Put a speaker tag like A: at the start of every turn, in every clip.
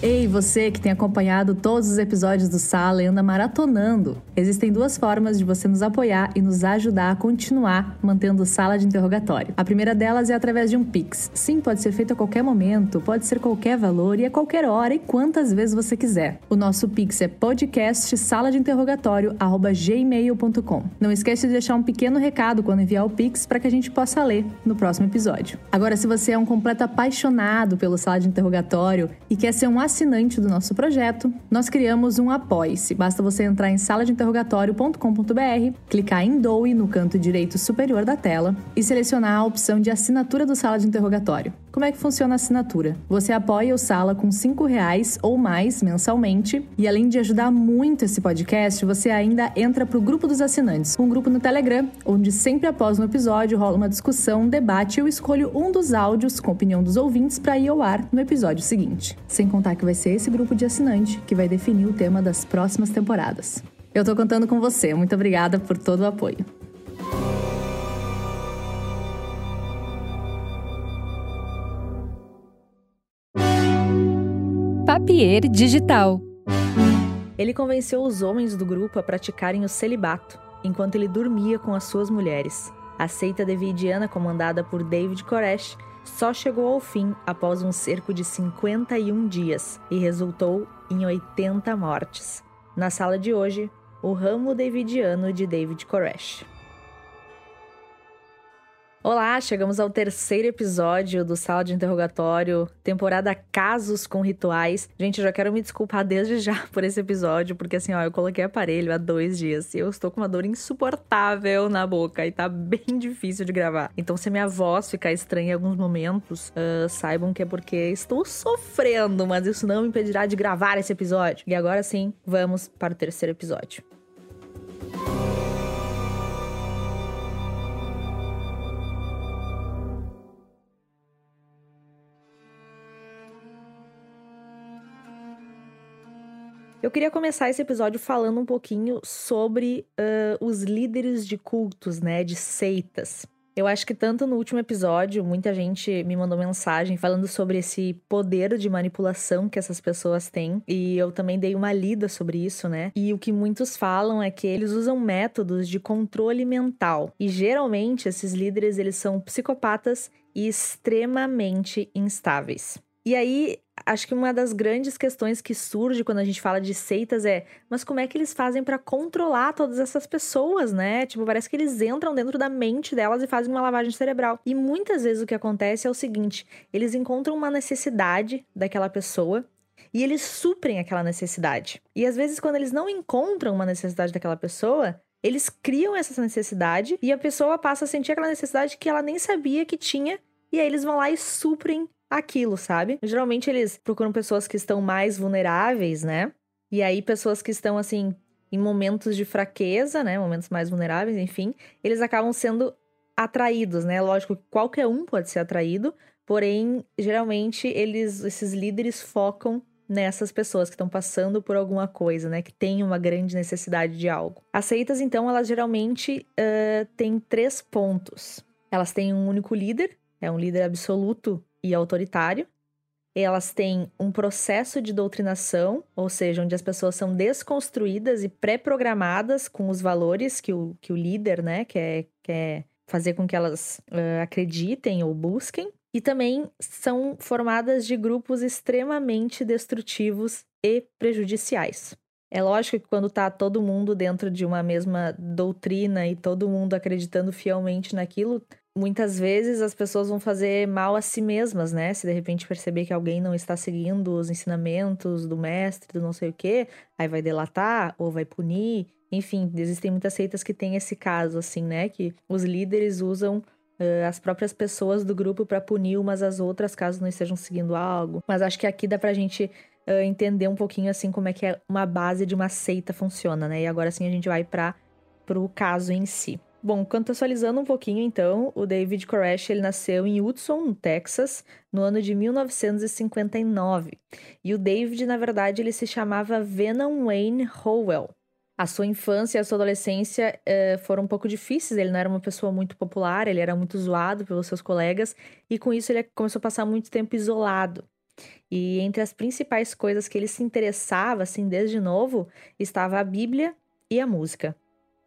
A: Ei, você que tem acompanhado todos os episódios do Sala e anda maratonando. Existem duas formas de você nos apoiar e nos ajudar a continuar mantendo Sala de Interrogatório. A primeira delas é através de um Pix. Sim, pode ser feito a qualquer momento, pode ser qualquer valor e a qualquer hora e quantas vezes você quiser. O nosso Pix é podcastsaladeinterrogatório@gmail.com. Não esqueça de deixar um pequeno recado quando enviar o Pix para que a gente possa ler no próximo episódio. Agora, se você é um completo apaixonado pelo Sala de Interrogatório e quer ser um assinante do nosso projeto, nós criamos um Apoie-se. Basta você entrar em saladeinterrogatório.com.br, clicar em Doe no canto direito superior da tela e selecionar a opção de assinatura do Sala de Interrogatório. Como é que funciona a assinatura? Você apoia o Sala com R$ reais ou mais mensalmente e além de ajudar muito esse podcast, você ainda entra para o grupo dos assinantes, um grupo no Telegram, onde sempre após um episódio rola uma discussão, um debate e eu escolho um dos áudios com opinião dos ouvintes para ir ao ar no episódio seguinte. Sem contar que vai ser esse grupo de assinante que vai definir o tema das próximas temporadas. Eu tô contando com você. Muito obrigada por todo o apoio.
B: Papier Digital.
A: Ele convenceu os homens do grupo a praticarem o celibato, enquanto ele dormia com as suas mulheres. A seita devidiana, comandada por David Koresh, só chegou ao fim após um cerco de 51 dias e resultou em 80 mortes. Na sala de hoje, o ramo davidiano de David Koresh. Olá, chegamos ao terceiro episódio do Sala de Interrogatório, temporada Casos com Rituais. Gente, eu já quero me desculpar desde já por esse episódio, porque assim, ó, eu coloquei aparelho há dois dias e eu estou com uma dor insuportável na boca e tá bem difícil de gravar. Então, se minha voz ficar estranha em alguns momentos, uh, saibam que é porque estou sofrendo, mas isso não me impedirá de gravar esse episódio. E agora sim, vamos para o terceiro episódio. Eu queria começar esse episódio falando um pouquinho sobre uh, os líderes de cultos, né, de seitas. Eu acho que tanto no último episódio, muita gente me mandou mensagem falando sobre esse poder de manipulação que essas pessoas têm, e eu também dei uma lida sobre isso, né? E o que muitos falam é que eles usam métodos de controle mental. E geralmente esses líderes, eles são psicopatas e extremamente instáveis. E aí, acho que uma das grandes questões que surge quando a gente fala de seitas é, mas como é que eles fazem para controlar todas essas pessoas, né? Tipo, parece que eles entram dentro da mente delas e fazem uma lavagem cerebral. E muitas vezes o que acontece é o seguinte, eles encontram uma necessidade daquela pessoa e eles suprem aquela necessidade. E às vezes quando eles não encontram uma necessidade daquela pessoa, eles criam essa necessidade e a pessoa passa a sentir aquela necessidade que ela nem sabia que tinha, e aí eles vão lá e suprem aquilo, sabe? Geralmente eles procuram pessoas que estão mais vulneráveis, né? E aí pessoas que estão assim em momentos de fraqueza, né, momentos mais vulneráveis, enfim, eles acabam sendo atraídos, né? Lógico que qualquer um pode ser atraído, porém, geralmente eles esses líderes focam nessas pessoas que estão passando por alguma coisa, né? Que tem uma grande necessidade de algo. As seitas, então, elas geralmente uh, têm três pontos. Elas têm um único líder, é um líder absoluto e autoritário. Elas têm um processo de doutrinação, ou seja, onde as pessoas são desconstruídas e pré-programadas com os valores que o, que o líder né, quer, quer fazer com que elas uh, acreditem ou busquem. E também são formadas de grupos extremamente destrutivos e prejudiciais. É lógico que quando tá todo mundo dentro de uma mesma doutrina e todo mundo acreditando fielmente naquilo, muitas vezes as pessoas vão fazer mal a si mesmas, né? Se de repente perceber que alguém não está seguindo os ensinamentos do mestre, do não sei o quê, aí vai delatar ou vai punir. Enfim, existem muitas seitas que têm esse caso, assim, né? Que os líderes usam uh, as próprias pessoas do grupo para punir umas às outras caso não estejam seguindo algo. Mas acho que aqui dá pra gente uh, entender um pouquinho assim como é que é uma base de uma seita funciona, né? E agora sim a gente vai para pro caso em si. Bom, contextualizando um pouquinho então, o David Koresh ele nasceu em Hudson, no Texas, no ano de 1959. E o David, na verdade, ele se chamava Venom Wayne Howell. A sua infância e a sua adolescência eh, foram um pouco difíceis. Ele não era uma pessoa muito popular, ele era muito zoado pelos seus colegas, e com isso ele começou a passar muito tempo isolado. E entre as principais coisas que ele se interessava, assim, desde novo, estava a Bíblia e a música.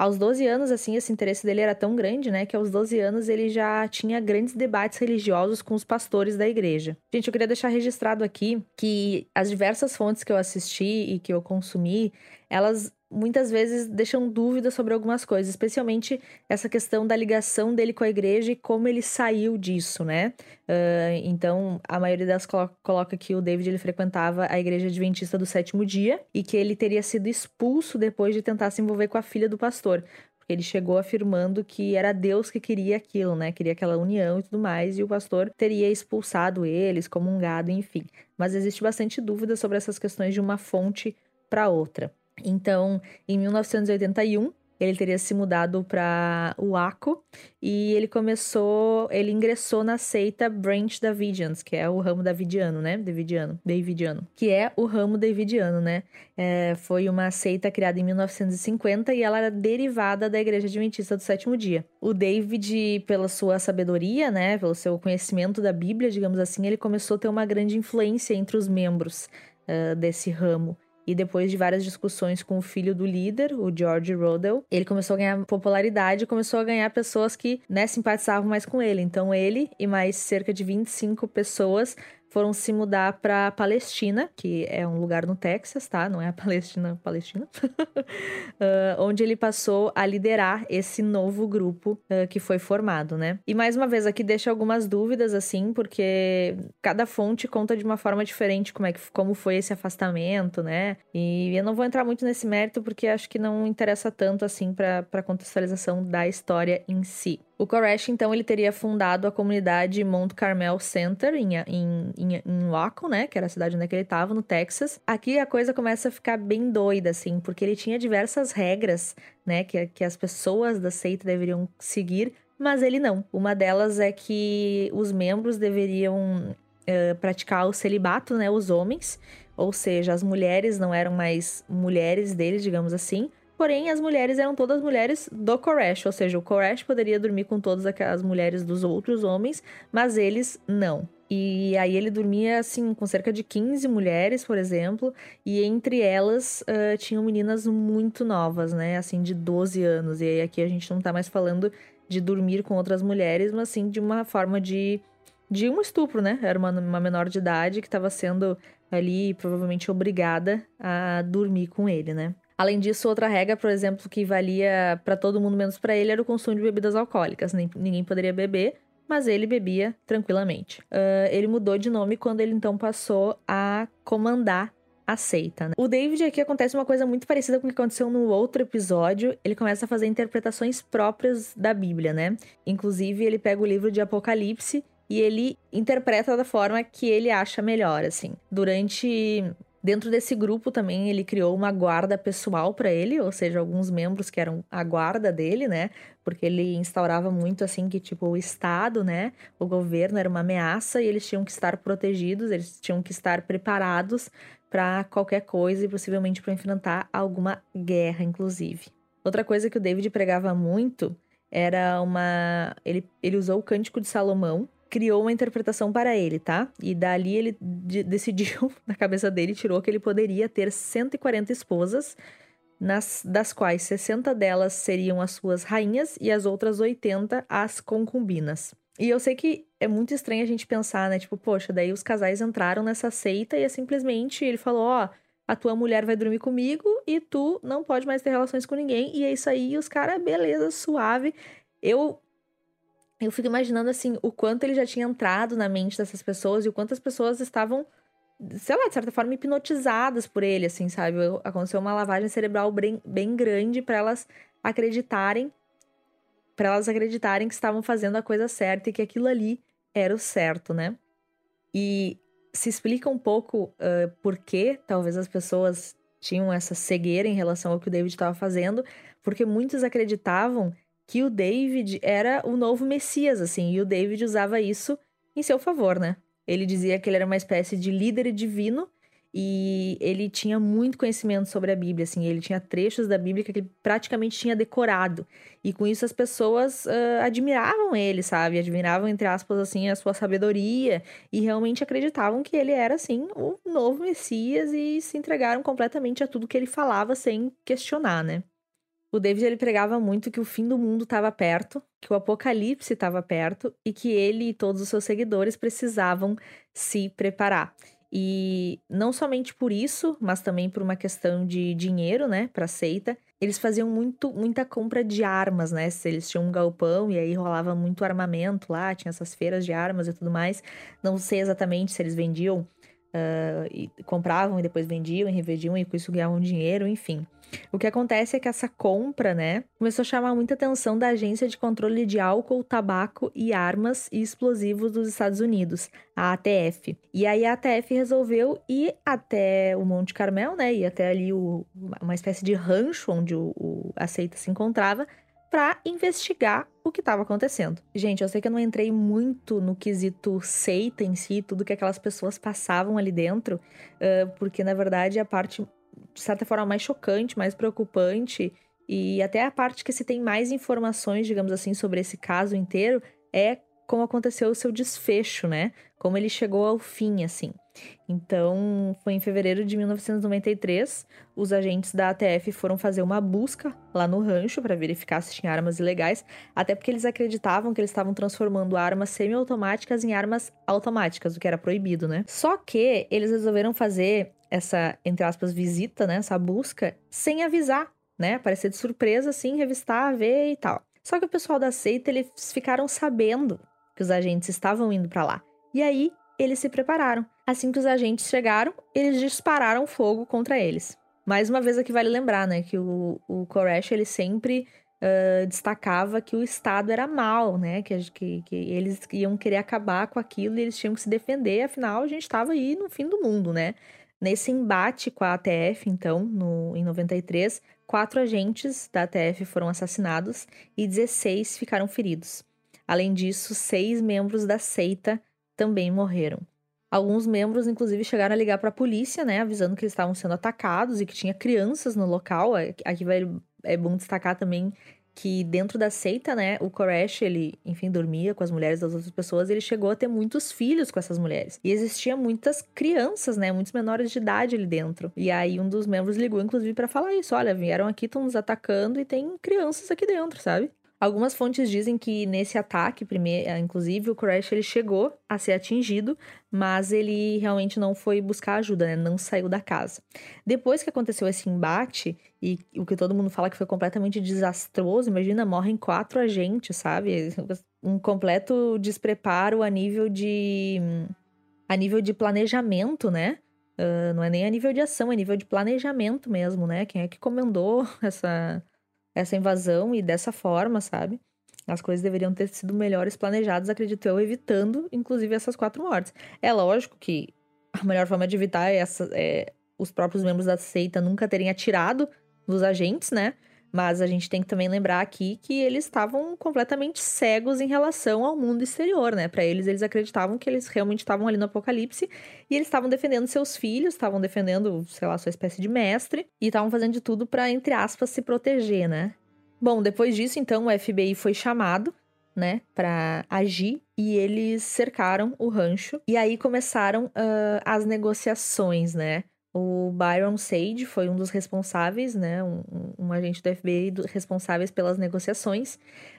A: Aos 12 anos, assim, esse interesse dele era tão grande, né, que aos 12 anos ele já tinha grandes debates religiosos com os pastores da igreja. Gente, eu queria deixar registrado aqui que as diversas fontes que eu assisti e que eu consumi, elas muitas vezes deixam dúvidas sobre algumas coisas, especialmente essa questão da ligação dele com a igreja e como ele saiu disso, né? Uh, então, a maioria coloca, coloca que o David ele frequentava a igreja adventista do sétimo dia e que ele teria sido expulso depois de tentar se envolver com a filha do pastor. Porque ele chegou afirmando que era Deus que queria aquilo, né? Queria aquela união e tudo mais, e o pastor teria expulsado eles, comungado, enfim. Mas existe bastante dúvida sobre essas questões de uma fonte para outra. Então, em 1981, ele teria se mudado para Waco e ele começou, ele ingressou na seita Branch Davidians, que é o ramo davidiano, né? Davidiano, Davidiano, que é o ramo davidiano, né? É, foi uma seita criada em 1950 e ela era derivada da Igreja Adventista do Sétimo Dia. O David, pela sua sabedoria, né, pelo seu conhecimento da Bíblia, digamos assim, ele começou a ter uma grande influência entre os membros uh, desse ramo. E depois de várias discussões com o filho do líder, o George Rodell, ele começou a ganhar popularidade e começou a ganhar pessoas que né, simpatizavam mais com ele. Então ele e mais cerca de 25 pessoas foram se mudar para Palestina, que é um lugar no Texas, tá? Não é a Palestina, Palestina. uh, onde ele passou a liderar esse novo grupo uh, que foi formado, né? E mais uma vez aqui deixa algumas dúvidas assim, porque cada fonte conta de uma forma diferente como é que como foi esse afastamento, né? E eu não vou entrar muito nesse mérito porque acho que não interessa tanto assim para para contextualização da história em si. O Koresh, então, ele teria fundado a comunidade Mount Carmel Center em, em, em, em Waco, né? Que era a cidade onde ele estava, no Texas. Aqui a coisa começa a ficar bem doida, assim, porque ele tinha diversas regras, né? Que, que as pessoas da seita deveriam seguir, mas ele não. Uma delas é que os membros deveriam uh, praticar o celibato, né? Os homens. Ou seja, as mulheres não eram mais mulheres deles, digamos assim Porém, as mulheres eram todas mulheres do Koresh, ou seja, o Koresh poderia dormir com todas aquelas mulheres dos outros homens, mas eles não. E aí ele dormia, assim, com cerca de 15 mulheres, por exemplo, e entre elas uh, tinham meninas muito novas, né? Assim, de 12 anos. E aí aqui a gente não tá mais falando de dormir com outras mulheres, mas sim de uma forma de, de um estupro, né? Era uma, uma menor de idade que estava sendo ali provavelmente obrigada a dormir com ele, né? Além disso, outra regra, por exemplo, que valia para todo mundo menos para ele era o consumo de bebidas alcoólicas. Ninguém poderia beber, mas ele bebia tranquilamente. Uh, ele mudou de nome quando ele então passou a comandar a seita. Né? O David aqui acontece uma coisa muito parecida com o que aconteceu no outro episódio. Ele começa a fazer interpretações próprias da Bíblia, né? Inclusive, ele pega o livro de Apocalipse e ele interpreta da forma que ele acha melhor, assim. Durante Dentro desse grupo também ele criou uma guarda pessoal para ele, ou seja, alguns membros que eram a guarda dele, né? Porque ele instaurava muito assim que tipo o estado, né, o governo era uma ameaça e eles tinham que estar protegidos, eles tinham que estar preparados para qualquer coisa e possivelmente para enfrentar alguma guerra, inclusive. Outra coisa que o David pregava muito era uma ele ele usou o cântico de Salomão criou uma interpretação para ele, tá? E dali ele decidiu, na cabeça dele, tirou que ele poderia ter 140 esposas, nas, das quais 60 delas seriam as suas rainhas e as outras 80 as concubinas. E eu sei que é muito estranho a gente pensar, né? Tipo, poxa, daí os casais entraram nessa seita e é simplesmente ele falou: ó, a tua mulher vai dormir comigo e tu não pode mais ter relações com ninguém. E é isso aí, e os caras, beleza, suave. Eu eu fico imaginando assim o quanto ele já tinha entrado na mente dessas pessoas e o quanto as pessoas estavam, sei lá, de certa forma hipnotizadas por ele, assim, sabe? Aconteceu uma lavagem cerebral bem, bem grande para elas acreditarem para elas acreditarem que estavam fazendo a coisa certa e que aquilo ali era o certo, né? E se explica um pouco uh, por que talvez as pessoas tinham essa cegueira em relação ao que o David estava fazendo, porque muitos acreditavam que o David era o novo Messias, assim, e o David usava isso em seu favor, né? Ele dizia que ele era uma espécie de líder divino e ele tinha muito conhecimento sobre a Bíblia, assim, ele tinha trechos da Bíblia que ele praticamente tinha decorado. E com isso as pessoas uh, admiravam ele, sabe? Admiravam, entre aspas, assim, a sua sabedoria e realmente acreditavam que ele era, assim, o novo Messias e se entregaram completamente a tudo que ele falava sem questionar, né? O David ele pregava muito que o fim do mundo estava perto, que o apocalipse estava perto e que ele e todos os seus seguidores precisavam se preparar. E não somente por isso, mas também por uma questão de dinheiro, né, para seita, eles faziam muito, muita compra de armas, né? Eles tinham um galpão e aí rolava muito armamento lá, tinha essas feiras de armas e tudo mais. Não sei exatamente se eles vendiam, uh, e compravam e depois vendiam e revendiam e com isso ganhavam dinheiro, enfim. O que acontece é que essa compra, né, começou a chamar muita atenção da Agência de Controle de Álcool, Tabaco e Armas e Explosivos dos Estados Unidos, a ATF. E aí a ATF resolveu ir até o Monte Carmel, né, e até ali o, uma espécie de rancho onde o, o a seita se encontrava, para investigar o que estava acontecendo. Gente, eu sei que eu não entrei muito no quesito seita em si, tudo que aquelas pessoas passavam ali dentro, porque na verdade a parte de certa forma, mais chocante, mais preocupante, e até a parte que se tem mais informações, digamos assim, sobre esse caso inteiro, é como aconteceu o seu desfecho, né? Como ele chegou ao fim, assim. Então, foi em fevereiro de 1993, os agentes da ATF foram fazer uma busca lá no rancho para verificar se tinha armas ilegais, até porque eles acreditavam que eles estavam transformando armas semiautomáticas em armas automáticas, o que era proibido, né? Só que eles resolveram fazer essa, entre aspas, visita, né? Essa busca, sem avisar, né? Aparecer de surpresa, assim, revistar, ver e tal. Só que o pessoal da seita, eles ficaram sabendo que os agentes estavam indo para lá. E aí, eles se prepararam. Assim que os agentes chegaram, eles dispararam fogo contra eles. Mais uma vez aqui vale lembrar, né, que o, o Koresh, ele sempre uh, destacava que o Estado era mal, né, que, que, que, eles iam querer acabar com aquilo e eles tinham que se defender, afinal a gente estava aí no fim do mundo, né. Nesse embate com a ATF, então, no, em 93, quatro agentes da ATF foram assassinados e 16 ficaram feridos. Além disso, seis membros da seita também morreram. Alguns membros, inclusive, chegaram a ligar para a polícia, né, avisando que eles estavam sendo atacados e que tinha crianças no local. Aqui vai, é bom destacar também que dentro da seita, né, o Koresh, ele, enfim, dormia com as mulheres das outras pessoas, ele chegou a ter muitos filhos com essas mulheres. E existia muitas crianças, né, muitos menores de idade ali dentro. E aí um dos membros ligou inclusive para falar isso, olha, vieram aqui, estão nos atacando e tem crianças aqui dentro, sabe? Algumas fontes dizem que nesse ataque, primeiro, eh, inclusive, o Crash ele chegou a ser atingido, mas ele realmente não foi buscar ajuda, né? Não saiu da casa. Depois que aconteceu esse embate, e o que todo mundo fala que foi completamente desastroso, imagina, morrem quatro agentes, sabe? Um completo despreparo a nível de. a nível de planejamento, né? Uh, não é nem a nível de ação, é nível de planejamento mesmo, né? Quem é que comandou essa essa invasão e dessa forma, sabe? As coisas deveriam ter sido melhores planejadas, acredito eu, evitando, inclusive, essas quatro mortes. É lógico que a melhor forma de evitar é, essa, é os próprios membros da seita nunca terem atirado nos agentes, né? Mas a gente tem que também lembrar aqui que eles estavam completamente cegos em relação ao mundo exterior, né? Para eles, eles acreditavam que eles realmente estavam ali no apocalipse e eles estavam defendendo seus filhos, estavam defendendo, sei lá, sua espécie de mestre e estavam fazendo de tudo para entre aspas se proteger, né? Bom, depois disso, então, o FBI foi chamado, né, para agir e eles cercaram o rancho e aí começaram uh, as negociações, né? O Byron Sage foi um dos responsáveis, né? Um, um agente do FBI do, responsáveis pelas negociações.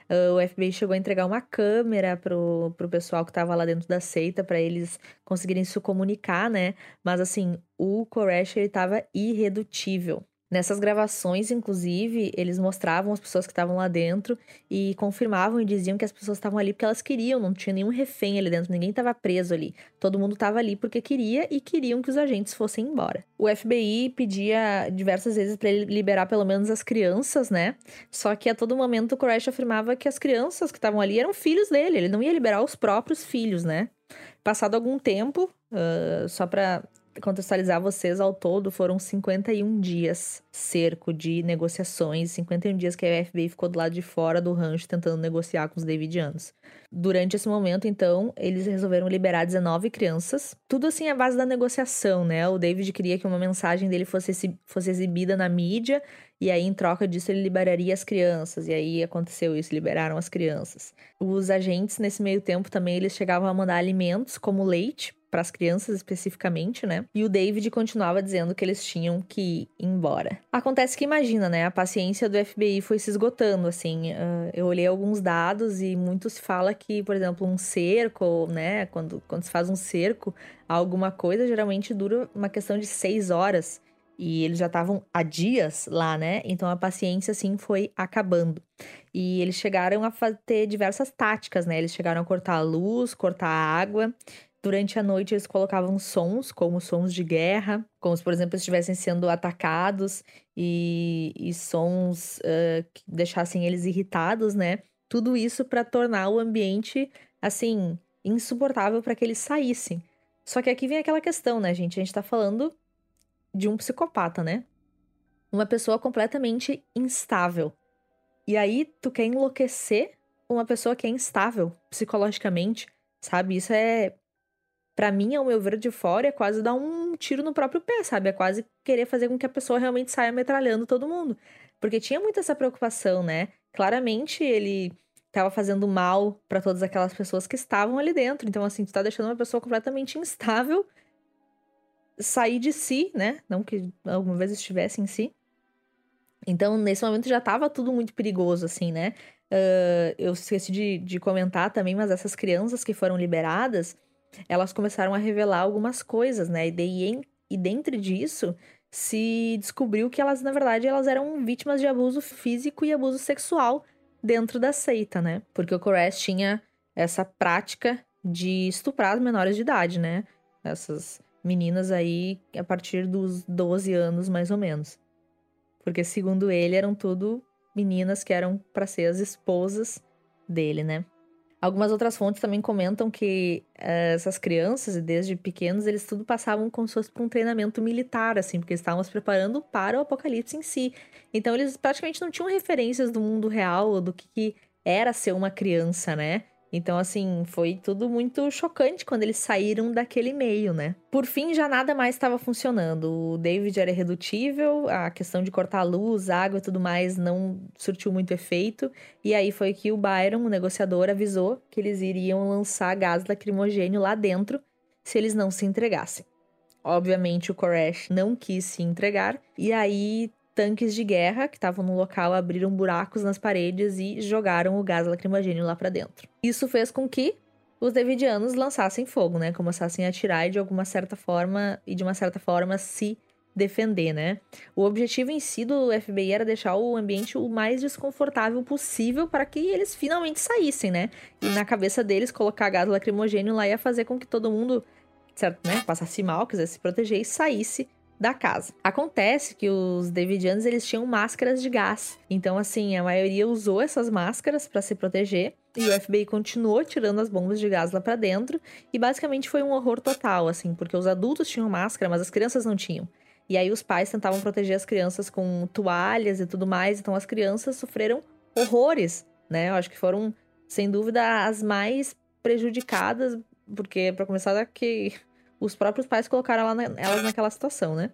A: Uh, o FBI chegou a entregar uma câmera pro, pro pessoal que estava lá dentro da seita para eles conseguirem se comunicar, né? Mas assim, o Koresh ele estava irredutível. Nessas gravações, inclusive, eles mostravam as pessoas que estavam lá dentro e confirmavam e diziam que as pessoas estavam ali porque elas queriam, não tinha nenhum refém ali dentro, ninguém estava preso ali. Todo mundo estava ali porque queria e queriam que os agentes fossem embora. O FBI pedia diversas vezes para ele liberar pelo menos as crianças, né? Só que a todo momento o Koresh afirmava que as crianças que estavam ali eram filhos dele, ele não ia liberar os próprios filhos, né? Passado algum tempo, uh, só para contextualizar vocês, ao todo foram 51 dias cerco de negociações, 51 dias que a FBI ficou do lado de fora do rancho tentando negociar com os Davidianos. Durante esse momento, então, eles resolveram liberar 19 crianças, tudo assim à base da negociação, né? O David queria que uma mensagem dele fosse, fosse exibida na mídia, e aí, em troca disso, ele liberaria as crianças, e aí aconteceu isso, liberaram as crianças. Os agentes, nesse meio tempo, também, eles chegavam a mandar alimentos, como leite, para as crianças especificamente, né? E o David continuava dizendo que eles tinham que ir embora. Acontece que imagina, né? A paciência do FBI foi se esgotando, assim. Uh, eu olhei alguns dados e muito se fala que, por exemplo, um cerco, né? Quando, quando se faz um cerco, alguma coisa geralmente dura uma questão de seis horas. E eles já estavam há dias lá, né? Então a paciência, assim, foi acabando. E eles chegaram a ter diversas táticas, né? Eles chegaram a cortar a luz, cortar a água. Durante a noite, eles colocavam sons, como sons de guerra, como se, por exemplo, estivessem sendo atacados, e, e sons uh, que deixassem eles irritados, né? Tudo isso para tornar o ambiente, assim, insuportável para que eles saíssem. Só que aqui vem aquela questão, né, gente? A gente tá falando de um psicopata, né? Uma pessoa completamente instável. E aí, tu quer enlouquecer uma pessoa que é instável psicologicamente, sabe? Isso é para mim, ao meu ver de fora, é quase dar um tiro no próprio pé, sabe? É quase querer fazer com que a pessoa realmente saia metralhando todo mundo. Porque tinha muito essa preocupação, né? Claramente ele estava fazendo mal para todas aquelas pessoas que estavam ali dentro. Então, assim, tu tá deixando uma pessoa completamente instável sair de si, né? Não que alguma vez estivesse em si. Então, nesse momento já tava tudo muito perigoso, assim, né? Uh, eu esqueci de, de comentar também, mas essas crianças que foram liberadas, elas começaram a revelar algumas coisas, né? E, daí, e dentro disso se descobriu que elas, na verdade, elas eram vítimas de abuso físico e abuso sexual dentro da seita, né? Porque o Koresh tinha essa prática de estuprar as menores de idade, né? Essas meninas aí a partir dos 12 anos, mais ou menos. Porque, segundo ele, eram tudo meninas que eram para ser as esposas dele, né? Algumas outras fontes também comentam que uh, essas crianças, desde pequenos, eles tudo passavam como se fosse por um treinamento militar, assim, porque estavam se preparando para o apocalipse em si. Então, eles praticamente não tinham referências do mundo real, do que, que era ser uma criança, né? Então, assim, foi tudo muito chocante quando eles saíram daquele meio, né? Por fim, já nada mais estava funcionando. O David era irredutível, a questão de cortar a luz, água e tudo mais não surtiu muito efeito. E aí foi que o Byron, o negociador, avisou que eles iriam lançar gás lacrimogênio lá dentro se eles não se entregassem. Obviamente, o Koresh não quis se entregar, e aí tanques de guerra que estavam no local abriram buracos nas paredes e jogaram o gás lacrimogênio lá para dentro. Isso fez com que os Davidianos lançassem fogo, né? Começassem a atirar e de alguma certa forma e de uma certa forma se defender, né? O objetivo em si do FBI era deixar o ambiente o mais desconfortável possível para que eles finalmente saíssem, né? E na cabeça deles colocar gás lacrimogênio lá ia fazer com que todo mundo, certo, né, passasse mal, quisesse se proteger e saísse da casa. Acontece que os Davidianos eles tinham máscaras de gás. Então assim, a maioria usou essas máscaras para se proteger. E o FBI continuou tirando as bombas de gás lá para dentro, e basicamente foi um horror total, assim, porque os adultos tinham máscara, mas as crianças não tinham. E aí os pais tentavam proteger as crianças com toalhas e tudo mais, então as crianças sofreram horrores, né? Eu acho que foram, sem dúvida, as mais prejudicadas, porque para começar que os próprios pais colocaram ela na, elas naquela situação, né?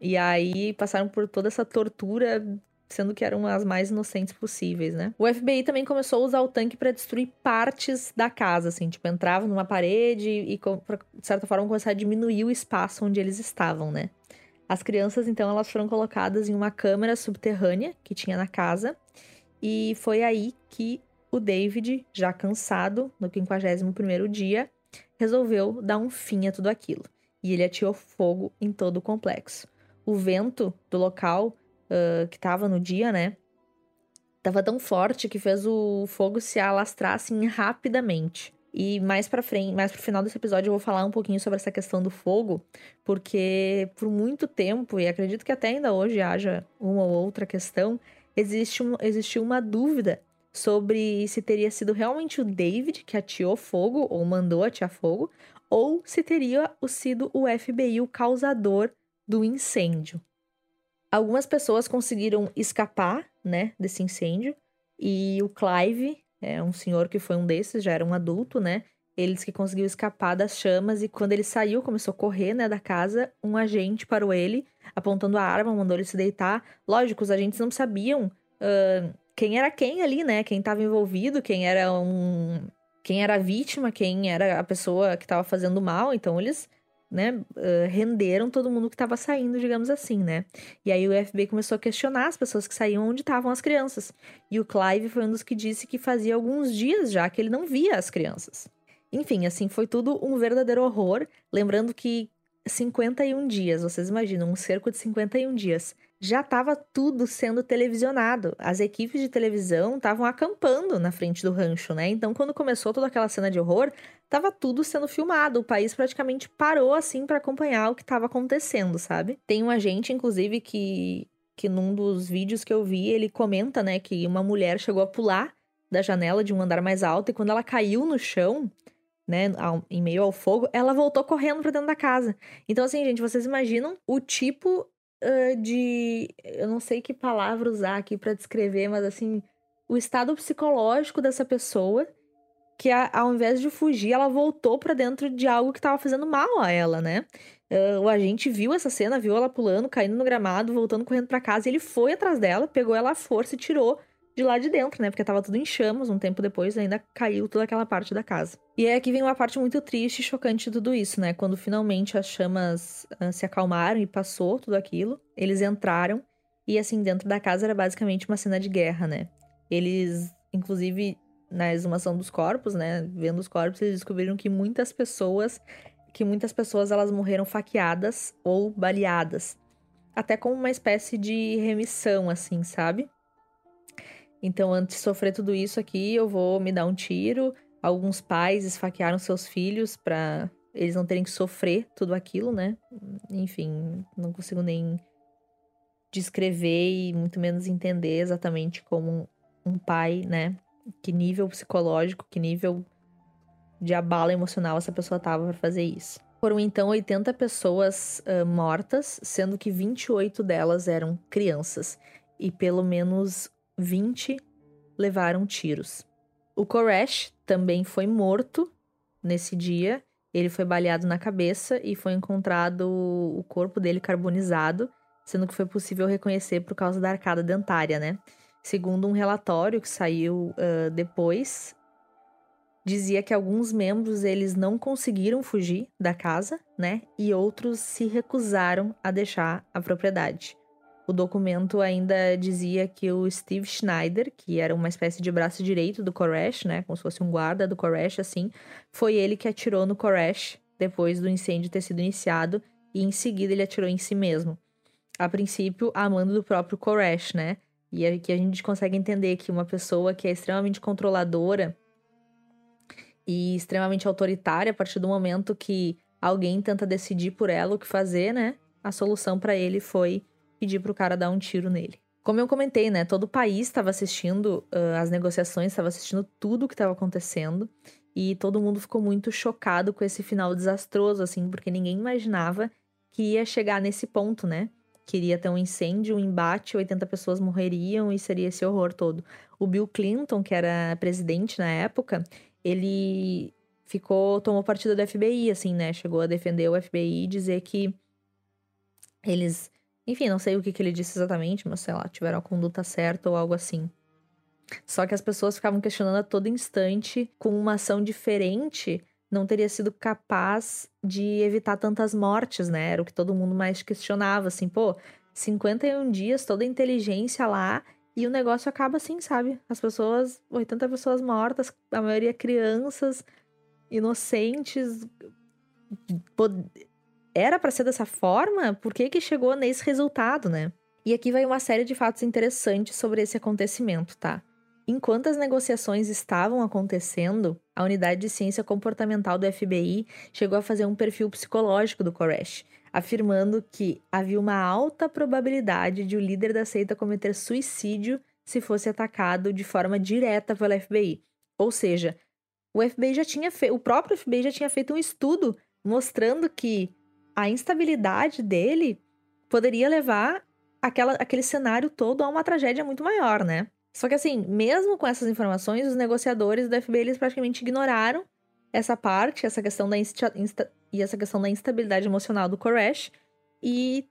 A: E aí passaram por toda essa tortura, sendo que eram as mais inocentes possíveis, né? O FBI também começou a usar o tanque para destruir partes da casa, assim, tipo, entrava numa parede e, de certa forma, começar a diminuir o espaço onde eles estavam, né? As crianças, então, elas foram colocadas em uma câmara subterrânea que tinha na casa, e foi aí que o David, já cansado, no 51º dia, resolveu dar um fim a tudo aquilo, e ele atirou fogo em todo o complexo. O vento do local uh, que tava no dia, né? Tava tão forte que fez o fogo se alastrar assim rapidamente. E mais para frente, mais pro final desse episódio eu vou falar um pouquinho sobre essa questão do fogo, porque por muito tempo, e acredito que até ainda hoje haja uma ou outra questão, existe um, existiu uma dúvida sobre se teria sido realmente o David que ateou fogo ou mandou atear fogo, ou se teria sido o FBI o causador do incêndio. Algumas pessoas conseguiram escapar, né, desse incêndio, e o Clive, é um senhor que foi um desses, já era um adulto, né? Ele disse que conseguiu escapar das chamas e quando ele saiu, começou a correr, né, da casa, um agente parou ele, apontando a arma, mandou ele se deitar. Lógico, os agentes não sabiam uh, quem era quem ali, né? Quem estava envolvido, quem era um... Quem era a vítima, quem era a pessoa que estava fazendo mal. Então, eles né, renderam todo mundo que estava saindo, digamos assim, né? E aí o FBI começou a questionar as pessoas que saíam onde estavam as crianças. E o Clive foi um dos que disse que fazia alguns dias já que ele não via as crianças. Enfim, assim, foi tudo um verdadeiro horror. Lembrando que 51 dias, vocês imaginam, um cerco de 51 dias já estava tudo sendo televisionado. As equipes de televisão estavam acampando na frente do rancho, né? Então, quando começou toda aquela cena de horror, estava tudo sendo filmado. O país praticamente parou assim para acompanhar o que estava acontecendo, sabe? Tem um agente, inclusive, que que num dos vídeos que eu vi, ele comenta, né, que uma mulher chegou a pular da janela de um andar mais alto e quando ela caiu no chão, né, em meio ao fogo, ela voltou correndo para dentro da casa. Então, assim, gente, vocês imaginam o tipo uh, de. Eu não sei que palavra usar aqui para descrever, mas assim, o estado psicológico dessa pessoa que a, ao invés de fugir, ela voltou para dentro de algo que estava fazendo mal a ela, né? Uh, o agente viu essa cena, viu ela pulando, caindo no gramado, voltando correndo para casa, e ele foi atrás dela, pegou ela à força e tirou de lá de dentro, né? Porque tava tudo em chamas, um tempo depois ainda caiu toda aquela parte da casa. E é aqui vem uma parte muito triste e chocante de tudo isso, né? Quando finalmente as chamas uh, se acalmaram e passou tudo aquilo, eles entraram e assim, dentro da casa era basicamente uma cena de guerra, né? Eles, inclusive, na exumação dos corpos, né? Vendo os corpos, eles descobriram que muitas pessoas, que muitas pessoas elas morreram faqueadas ou baleadas. Até como uma espécie de remissão, assim, sabe? Então, antes de sofrer tudo isso aqui, eu vou me dar um tiro. Alguns pais esfaquearam seus filhos para eles não terem que sofrer tudo aquilo, né? Enfim, não consigo nem descrever e muito menos entender exatamente como um pai, né? Que nível psicológico, que nível de abala emocional essa pessoa tava para fazer isso. Foram então 80 pessoas uh, mortas, sendo que 28 delas eram crianças. E pelo menos 20 levaram tiros. O Koresh também foi morto nesse dia. Ele foi baleado na cabeça e foi encontrado o corpo dele carbonizado, sendo que foi possível reconhecer por causa da arcada dentária, né? Segundo um relatório que saiu uh, depois, dizia que alguns membros eles não conseguiram fugir da casa, né? E outros se recusaram a deixar a propriedade. O documento ainda dizia que o Steve Schneider, que era uma espécie de braço direito do Koresh, né, como se fosse um guarda do Koresh, assim, foi ele que atirou no Koresh depois do incêndio ter sido iniciado e em seguida ele atirou em si mesmo. A princípio, a mando do próprio Koresh, né? E aqui a gente consegue entender que uma pessoa que é extremamente controladora e extremamente autoritária, a partir do momento que alguém tenta decidir por ela o que fazer, né? A solução para ele foi pedir pro cara dar um tiro nele. Como eu comentei, né? Todo o país estava assistindo uh, as negociações, estava assistindo tudo o que estava acontecendo. E todo mundo ficou muito chocado com esse final desastroso, assim, porque ninguém imaginava que ia chegar nesse ponto, né? Queria ter um incêndio, um embate, 80 pessoas morreriam e seria esse horror todo. O Bill Clinton, que era presidente na época, ele ficou, tomou partido do FBI, assim, né? Chegou a defender o FBI e dizer que eles enfim, não sei o que, que ele disse exatamente, mas sei lá, tiveram a conduta certa ou algo assim. Só que as pessoas ficavam questionando a todo instante, com uma ação diferente, não teria sido capaz de evitar tantas mortes, né? Era o que todo mundo mais questionava, assim, pô, 51 dias, toda a inteligência lá, e o negócio acaba assim, sabe? As pessoas, 80 pessoas mortas, a maioria crianças, inocentes, era para ser dessa forma, por que que chegou nesse resultado, né? E aqui vai uma série de fatos interessantes sobre esse acontecimento, tá? Enquanto as negociações estavam acontecendo, a unidade de ciência comportamental do FBI chegou a fazer um perfil psicológico do Koresh, afirmando que havia uma alta probabilidade de o líder da seita cometer suicídio se fosse atacado de forma direta pelo FBI. Ou seja, o FBI já tinha feito, o próprio FBI já tinha feito um estudo mostrando que a instabilidade dele poderia levar aquela, aquele cenário todo a uma tragédia muito maior, né? Só que assim, mesmo com essas informações, os negociadores do FBI eles praticamente ignoraram essa parte, essa questão da insta, e essa questão da instabilidade emocional do Koresh e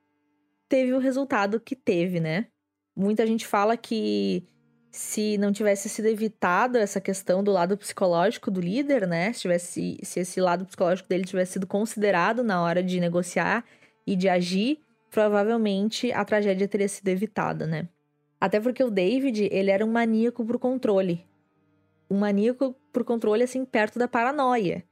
A: teve o resultado que teve, né? Muita gente fala que se não tivesse sido evitado essa questão do lado psicológico do líder, né? Se, tivesse, se esse lado psicológico dele tivesse sido considerado na hora de negociar e de agir, provavelmente a tragédia teria sido evitada, né? Até porque o David, ele era um maníaco por controle. Um maníaco por controle, assim, perto da paranoia.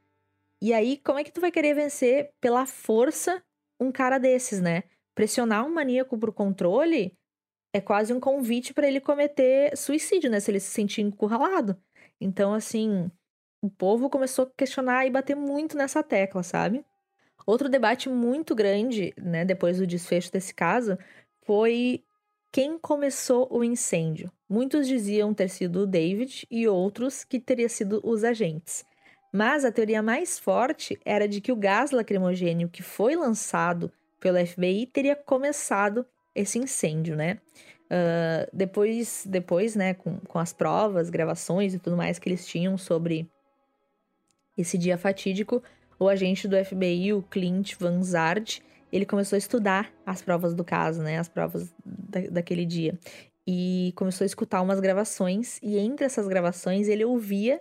A: E aí, como é que tu vai querer vencer pela força um cara desses, né? Pressionar um maníaco por controle é quase um convite para ele cometer suicídio, né? Se ele se sentir encurralado. Então, assim, o povo começou a questionar e bater muito nessa tecla, sabe? Outro debate muito grande, né, depois do desfecho desse caso, foi quem começou o incêndio. Muitos diziam ter sido o David e outros que teria sido os agentes. Mas a teoria mais forte era de que o gás lacrimogênio que foi lançado pelo FBI teria começado esse incêndio, né? Uh, depois, depois, né, com, com as provas, gravações e tudo mais que eles tinham sobre esse dia fatídico, o agente do FBI, o Clint Van Zard, ele começou a estudar as provas do caso, né? As provas da, daquele dia. E começou a escutar umas gravações, e entre essas gravações ele ouvia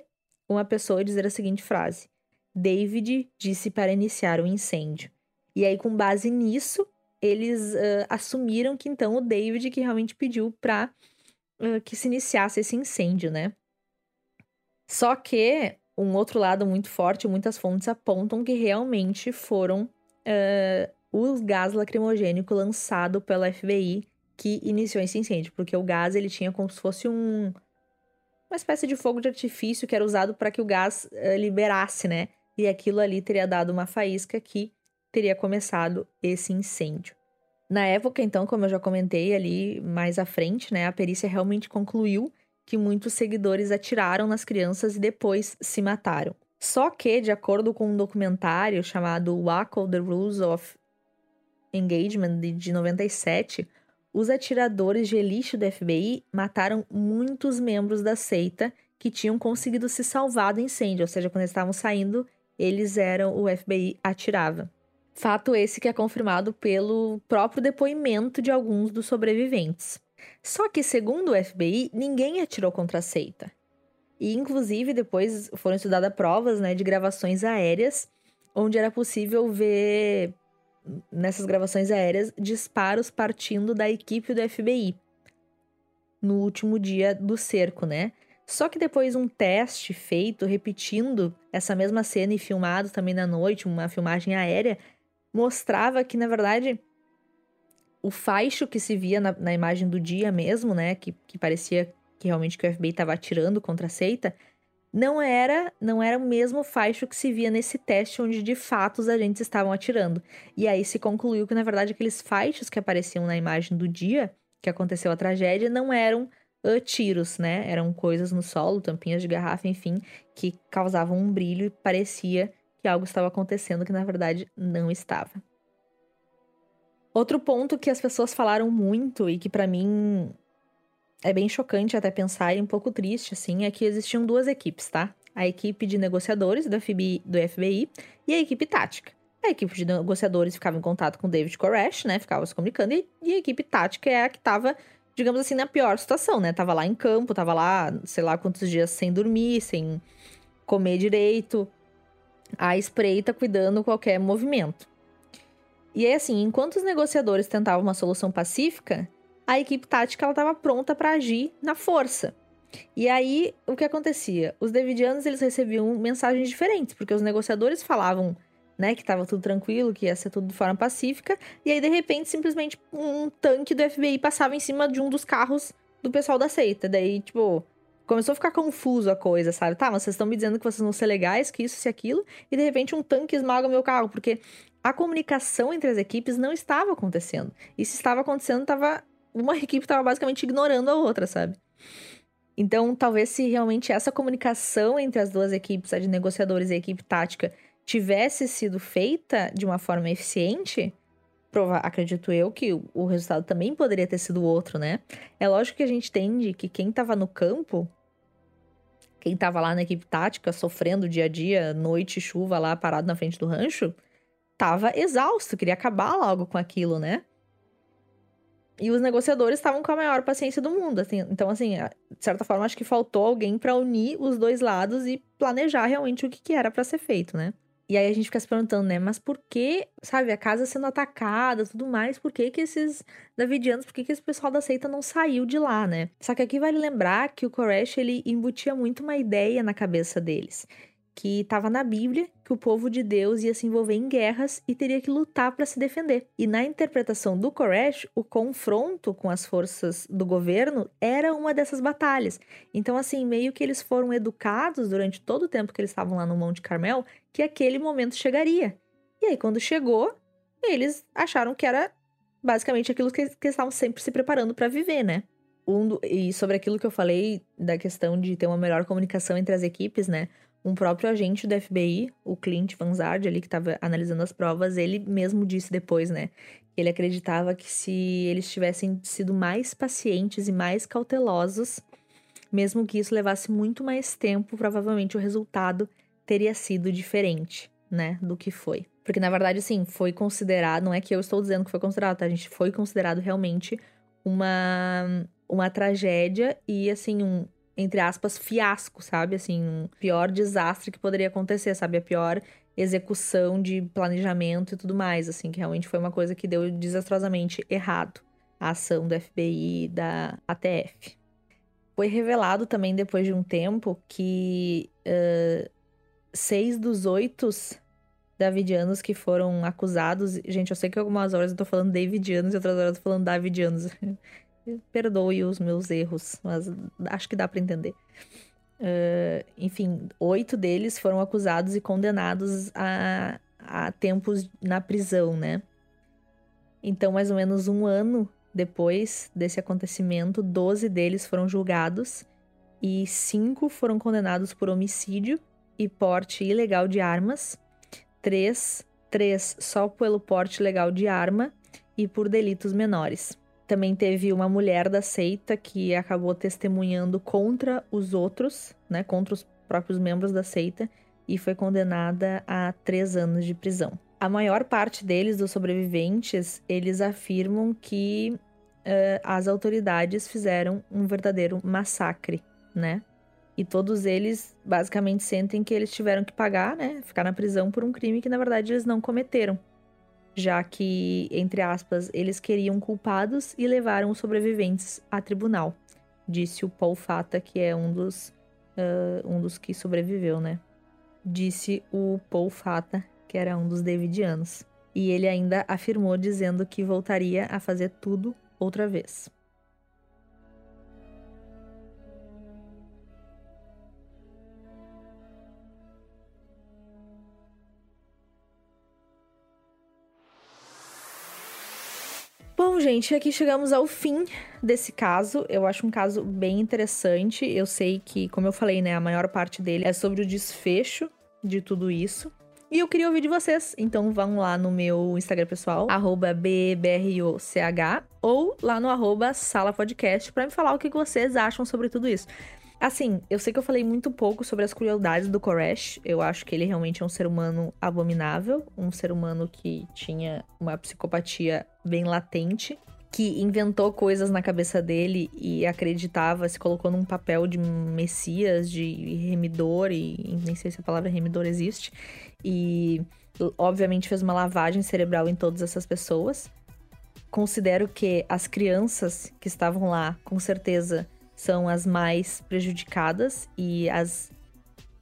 A: uma pessoa dizer a seguinte frase: David disse para iniciar o incêndio. E aí, com base nisso, eles uh, assumiram que então o David que realmente pediu para uh, que se iniciasse esse incêndio, né? Só que um outro lado muito forte, muitas fontes apontam que realmente foram uh, o gás lacrimogênico lançado pela FBI que iniciou esse incêndio, porque o gás ele tinha como se fosse um uma espécie de fogo de artifício que era usado para que o gás liberasse, né? E aquilo ali teria dado uma faísca que teria começado esse incêndio. Na época, então, como eu já comentei ali mais à frente, né, a perícia realmente concluiu que muitos seguidores atiraram nas crianças e depois se mataram. Só que, de acordo com um documentário chamado Waco The Rules of Engagement de 97, os atiradores de elite do FBI mataram muitos membros da seita que tinham conseguido se salvar do incêndio, ou seja, quando eles estavam saindo, eles eram o FBI atirava. Fato esse que é confirmado pelo próprio depoimento de alguns dos sobreviventes. Só que, segundo o FBI, ninguém atirou contra a seita. E, inclusive, depois foram estudadas provas né, de gravações aéreas, onde era possível ver nessas gravações aéreas, disparos partindo da equipe do FBI no último dia do cerco, né? Só que depois um teste feito, repetindo essa mesma cena e filmado também na noite, uma filmagem aérea, mostrava que, na verdade, o faixo que se via na, na imagem do dia mesmo, né? Que, que parecia que realmente que o FBI estava atirando contra a seita, não era, não era o mesmo faixo que se via nesse teste onde de fato os agentes estavam atirando. E aí se concluiu que na verdade aqueles faixos que apareciam na imagem do dia que aconteceu a tragédia não eram uh, tiros, né? Eram coisas no solo, tampinhas de garrafa, enfim, que causavam um brilho e parecia que algo estava acontecendo que na verdade não estava. Outro ponto que as pessoas falaram muito e que para mim é bem chocante até pensar e um pouco triste, assim, é que existiam duas equipes, tá? A equipe de negociadores do FBI, do FBI e a equipe tática. A equipe de negociadores ficava em contato com David Koresh, né? Ficava se comunicando. E, e a equipe tática é a que estava, digamos assim, na pior situação, né? Tava lá em campo, tava lá, sei lá quantos dias sem dormir, sem comer direito. A espreita cuidando qualquer movimento. E aí, assim, enquanto os negociadores tentavam uma solução pacífica, a equipe tática estava pronta para agir na força. E aí, o que acontecia? Os Davidianos eles recebiam mensagens diferentes, porque os negociadores falavam né? Que tava tudo tranquilo, que ia ser tudo de forma pacífica. E aí, de repente, simplesmente um tanque do FBI passava em cima de um dos carros do pessoal da seita. Daí, tipo, começou a ficar confuso a coisa, sabe? Tá, mas vocês estão me dizendo que vocês vão ser legais, que isso e aquilo, e de repente um tanque esmaga o meu carro, porque a comunicação entre as equipes não estava acontecendo. E se estava acontecendo, tava uma equipe estava basicamente ignorando a outra, sabe? Então, talvez se realmente essa comunicação entre as duas equipes, a de negociadores e a equipe tática, tivesse sido feita de uma forma eficiente, acredito eu que o resultado também poderia ter sido outro, né? É lógico que a gente entende que quem estava no campo, quem estava lá na equipe tática, sofrendo dia a dia, noite, chuva lá, parado na frente do rancho, tava exausto, queria acabar logo com aquilo, né? E os negociadores estavam com a maior paciência do mundo, assim. Então, assim, de certa forma, acho que faltou alguém para unir os dois lados e planejar realmente o que, que era para ser feito, né? E aí a gente fica se perguntando, né? Mas por que, sabe, a casa sendo atacada, tudo mais, por que que esses davidianos, por que que esse pessoal da seita não saiu de lá, né? Só que aqui vale lembrar que o Koresh, ele embutia muito uma ideia na cabeça deles que estava na Bíblia que o povo de Deus ia se envolver em guerras e teria que lutar para se defender. E na interpretação do Koresh, o confronto com as forças do governo era uma dessas batalhas. Então, assim, meio que eles foram educados durante todo o tempo que eles estavam lá no Monte Carmel que aquele momento chegaria. E aí, quando chegou, eles acharam que era basicamente aquilo que, que estavam sempre se preparando para viver, né? Um, e sobre aquilo que eu falei da questão de ter uma melhor comunicação entre as equipes, né? Um próprio agente do FBI, o Clint Van Zard, ali que estava analisando as provas, ele mesmo disse depois, né? Que ele acreditava que se eles tivessem sido mais pacientes e mais cautelosos, mesmo que isso levasse muito mais tempo, provavelmente o resultado teria sido diferente, né? Do que foi. Porque, na verdade, assim, foi considerado, não é que eu estou dizendo que foi considerado, tá? A gente foi considerado realmente uma, uma tragédia e, assim, um, entre aspas, fiasco, sabe? Assim, um pior desastre que poderia acontecer, sabe? A pior execução de planejamento e tudo mais, assim, que realmente foi uma coisa que deu desastrosamente errado a ação do FBI e da ATF. Foi revelado também depois de um tempo que uh, seis dos oito davidianos que foram acusados. Gente, eu sei que algumas horas eu tô falando davidianos e outras horas eu tô falando davidianos. Perdoe os meus erros, mas acho que dá para entender. Uh, enfim, oito deles foram acusados e condenados a, a tempos na prisão, né? Então, mais ou menos um ano depois desse acontecimento, 12 deles foram julgados e cinco foram condenados por homicídio e porte ilegal de armas, três, três só pelo porte ilegal de arma e por delitos menores. Também teve uma mulher da seita que acabou testemunhando contra os outros, né, contra os próprios membros da seita, e foi condenada a três anos de prisão. A maior parte deles, dos sobreviventes, eles afirmam que uh, as autoridades fizeram um verdadeiro massacre, né? E todos eles basicamente sentem que eles tiveram que pagar, né? Ficar na prisão por um crime que na verdade eles não cometeram já que, entre aspas, eles queriam culpados e levaram os sobreviventes a tribunal, disse o Paul Fata, que é um dos, uh, um dos que sobreviveu, né? Disse o Paul Fata, que era um dos Davidianos. E ele ainda afirmou dizendo que voltaria a fazer tudo outra vez. Bom, gente, aqui chegamos ao fim desse caso. Eu acho um caso bem interessante. Eu sei que, como eu falei, né, a maior parte dele é sobre o desfecho de tudo isso. E eu queria ouvir de vocês. Então vão lá no meu Instagram pessoal, BBROCH, ou lá no arroba Sala Podcast, pra me falar o que vocês acham sobre tudo isso. Assim, eu sei que eu falei muito pouco sobre as crueldades do Koresh. Eu acho que ele realmente é um ser humano abominável, um ser humano que tinha uma psicopatia bem latente, que inventou coisas na cabeça dele e acreditava, se colocou num papel de messias, de remidor, e nem sei se a palavra remidor existe, e obviamente fez uma lavagem cerebral em todas essas pessoas. Considero que as crianças que estavam lá, com certeza, são as mais prejudicadas e as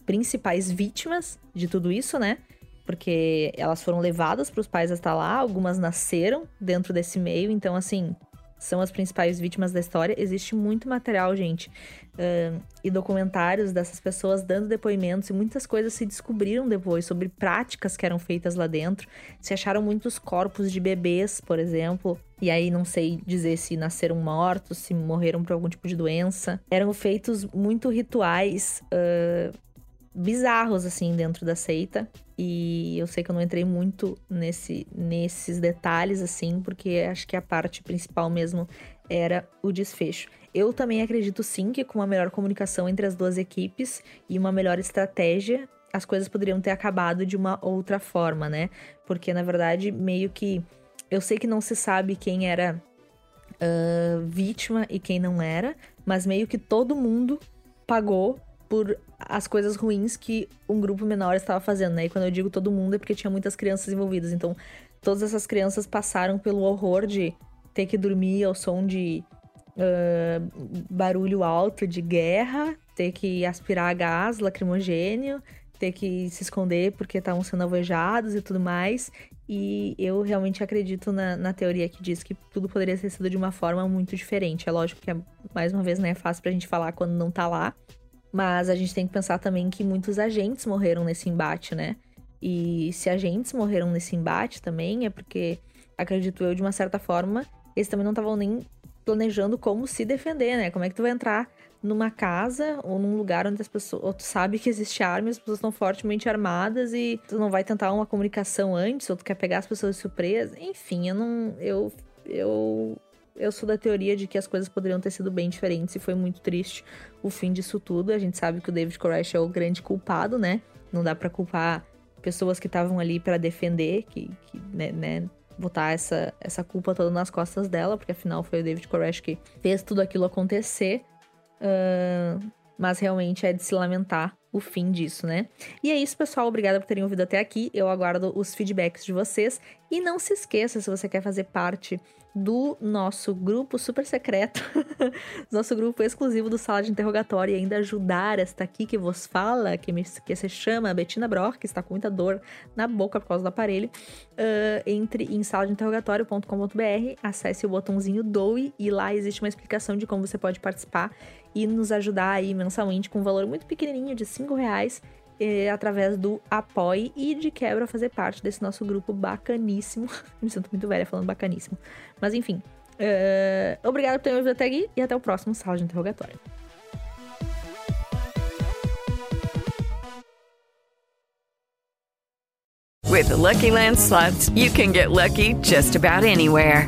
A: principais vítimas de tudo isso, né? porque elas foram levadas para os pais estar lá, algumas nasceram dentro desse meio, então assim, são as principais vítimas da história. Existe muito material, gente, uh, e documentários dessas pessoas dando depoimentos, e muitas coisas se descobriram depois sobre práticas que eram feitas lá dentro. Se acharam muitos corpos de bebês, por exemplo, e aí não sei dizer se nasceram mortos, se morreram por algum tipo de doença. Eram feitos muito rituais. Uh, bizarros assim dentro da seita e eu sei que eu não entrei muito nesse, nesses detalhes assim porque acho que a parte principal mesmo era o desfecho. Eu também acredito sim que com uma melhor comunicação entre as duas equipes e uma melhor estratégia as coisas poderiam ter acabado de uma outra forma, né? Porque na verdade meio que eu sei que não se sabe quem era uh, vítima e quem não era, mas meio que todo mundo pagou por as coisas ruins que um grupo menor estava fazendo, né? E quando eu digo todo mundo é porque tinha muitas crianças envolvidas. Então, todas essas crianças passaram pelo horror de ter que dormir ao som de uh, barulho alto de guerra, ter que aspirar gás lacrimogênio, ter que se esconder porque estavam sendo alvejados e tudo mais. E eu realmente acredito na, na teoria que diz que tudo poderia ter sido de uma forma muito diferente. É lógico que, é, mais uma vez, não é fácil pra gente falar quando não tá lá. Mas a gente tem que pensar também que muitos agentes morreram nesse embate, né? E se agentes morreram nesse embate também, é porque, acredito eu, de uma certa forma, eles também não estavam nem planejando como se defender, né? Como é que tu vai entrar numa casa ou num lugar onde as pessoas. Ou tu sabe que existe arma e as pessoas estão fortemente armadas e tu não vai tentar uma comunicação antes, ou tu quer pegar as pessoas de surpresa. Enfim, eu não. Eu. Eu eu sou da teoria de que as coisas poderiam ter sido bem diferentes e foi muito triste o fim disso tudo. A gente sabe que o David Koresh é o grande culpado, né? Não dá para culpar pessoas que estavam ali para defender, que, que né, né, botar essa, essa culpa toda nas costas dela, porque afinal foi o David Koresh que fez tudo aquilo acontecer. Uh, mas realmente é de se lamentar o fim disso, né? E é isso, pessoal. Obrigada por terem ouvido até aqui. Eu aguardo os feedbacks de vocês. E não se esqueça, se você quer fazer parte do nosso grupo super secreto, nosso grupo exclusivo do Sala de Interrogatório e ainda ajudar esta aqui que vos fala, que, me, que se chama Bettina Brock, que está com muita dor na boca por causa do aparelho, uh, entre em saladeinterrogatório.com.br, acesse o botãozinho Doe e lá existe uma explicação de como você pode participar e nos ajudar aí mensalmente com um valor muito pequenininho de 5 reais eh, através do Apoie e de quebra fazer parte desse nosso grupo bacaníssimo. Me sinto muito velha falando bacaníssimo. Mas enfim, uh, obrigado por ter ouvido até aqui e até o próximo sala de interrogatório.
C: With the Lucky Land slots, you can get lucky just about anywhere.